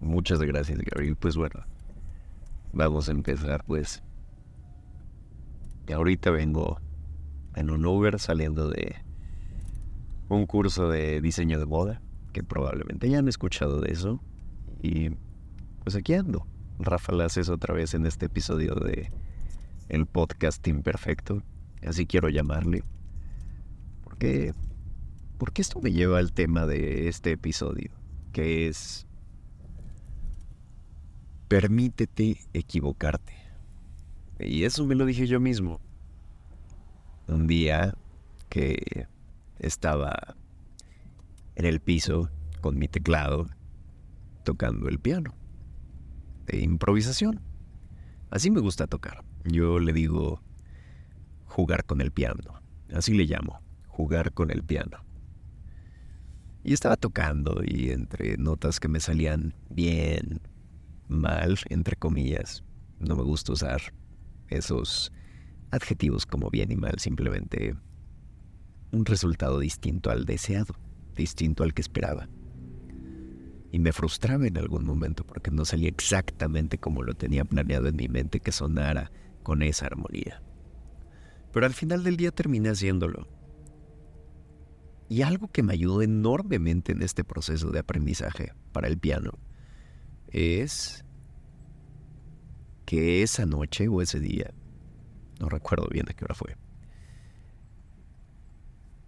Muchas gracias, Gabriel. Pues bueno, vamos a empezar, pues. Ahorita vengo en un Uber saliendo de un curso de diseño de moda, que probablemente ya han escuchado de eso. Y pues aquí ando. Rafa Laces otra vez en este episodio de el podcast imperfecto, así quiero llamarle. Porque, porque esto me lleva al tema de este episodio, que es permítete equivocarte. Y eso me lo dije yo mismo. Un día que estaba en el piso con mi teclado tocando el piano de improvisación. Así me gusta tocar. Yo le digo jugar con el piano. Así le llamo, jugar con el piano. Y estaba tocando y entre notas que me salían bien, mal, entre comillas, no me gusta usar esos adjetivos como bien y mal, simplemente un resultado distinto al deseado, distinto al que esperaba. Y me frustraba en algún momento porque no salía exactamente como lo tenía planeado en mi mente que sonara con esa armonía. Pero al final del día terminé haciéndolo. Y algo que me ayudó enormemente en este proceso de aprendizaje para el piano es que esa noche o ese día, no recuerdo bien de qué hora fue,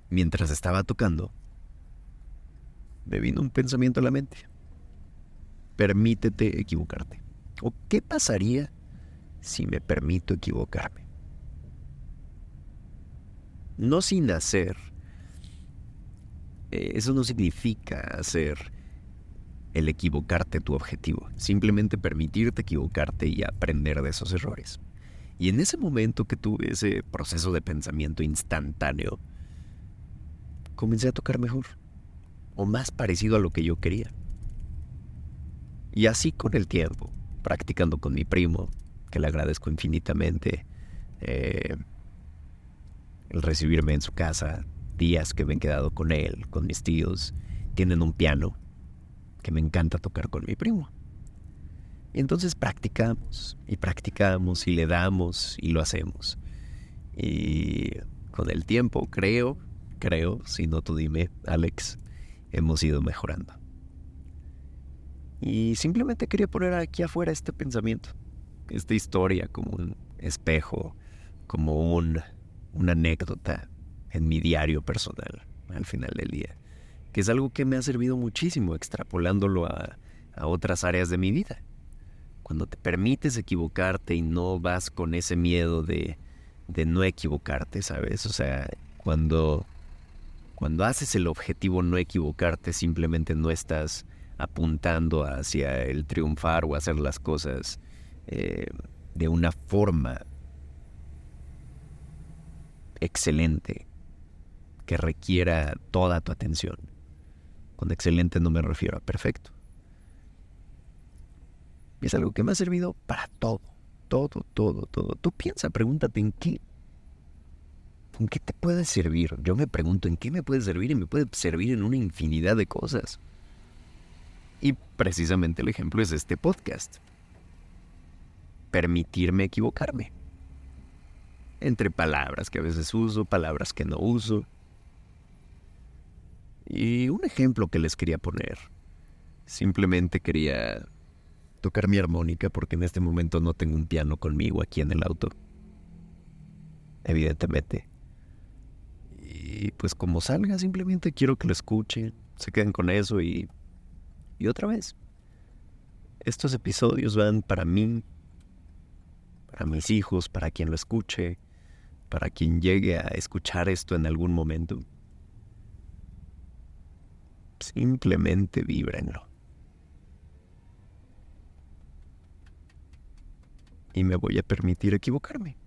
mientras estaba tocando, me vino un pensamiento a la mente. Permítete equivocarte. ¿O qué pasaría si me permito equivocarme? No sin hacer. Eh, eso no significa hacer el equivocarte tu objetivo. Simplemente permitirte equivocarte y aprender de esos errores. Y en ese momento que tuve ese proceso de pensamiento instantáneo, comencé a tocar mejor, o más parecido a lo que yo quería. Y así con el tiempo, practicando con mi primo, que le agradezco infinitamente, eh, el recibirme en su casa, días que me he quedado con él, con mis tíos, tienen un piano que me encanta tocar con mi primo. Y entonces practicamos y practicamos y le damos y lo hacemos. Y con el tiempo creo creo, si no tú dime, Alex, hemos ido mejorando. Y simplemente quería poner aquí afuera este pensamiento, esta historia como un espejo, como un, una anécdota en mi diario personal al final del día, que es algo que me ha servido muchísimo extrapolándolo a, a otras áreas de mi vida. Cuando te permites equivocarte y no vas con ese miedo de, de no equivocarte, ¿sabes? O sea, cuando cuando haces el objetivo no equivocarte, simplemente no estás apuntando hacia el triunfar o hacer las cosas eh, de una forma excelente que requiera toda tu atención. Con excelente no me refiero a perfecto. es algo que me ha servido para todo, todo, todo, todo. Tú piensa, pregúntate en qué ¿En qué te puede servir? Yo me pregunto, ¿en qué me puede servir? Y me puede servir en una infinidad de cosas. Y precisamente el ejemplo es este podcast. Permitirme equivocarme. Entre palabras que a veces uso, palabras que no uso. Y un ejemplo que les quería poner. Simplemente quería tocar mi armónica porque en este momento no tengo un piano conmigo aquí en el auto. Evidentemente y pues como salga, simplemente quiero que lo escuchen, se queden con eso y, y otra vez. Estos episodios van para mí, para mis hijos, para quien lo escuche, para quien llegue a escuchar esto en algún momento. Simplemente víbrenlo. Y me voy a permitir equivocarme.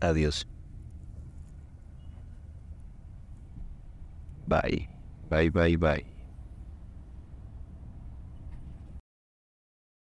Adiós. Bye, bye, bye, bye.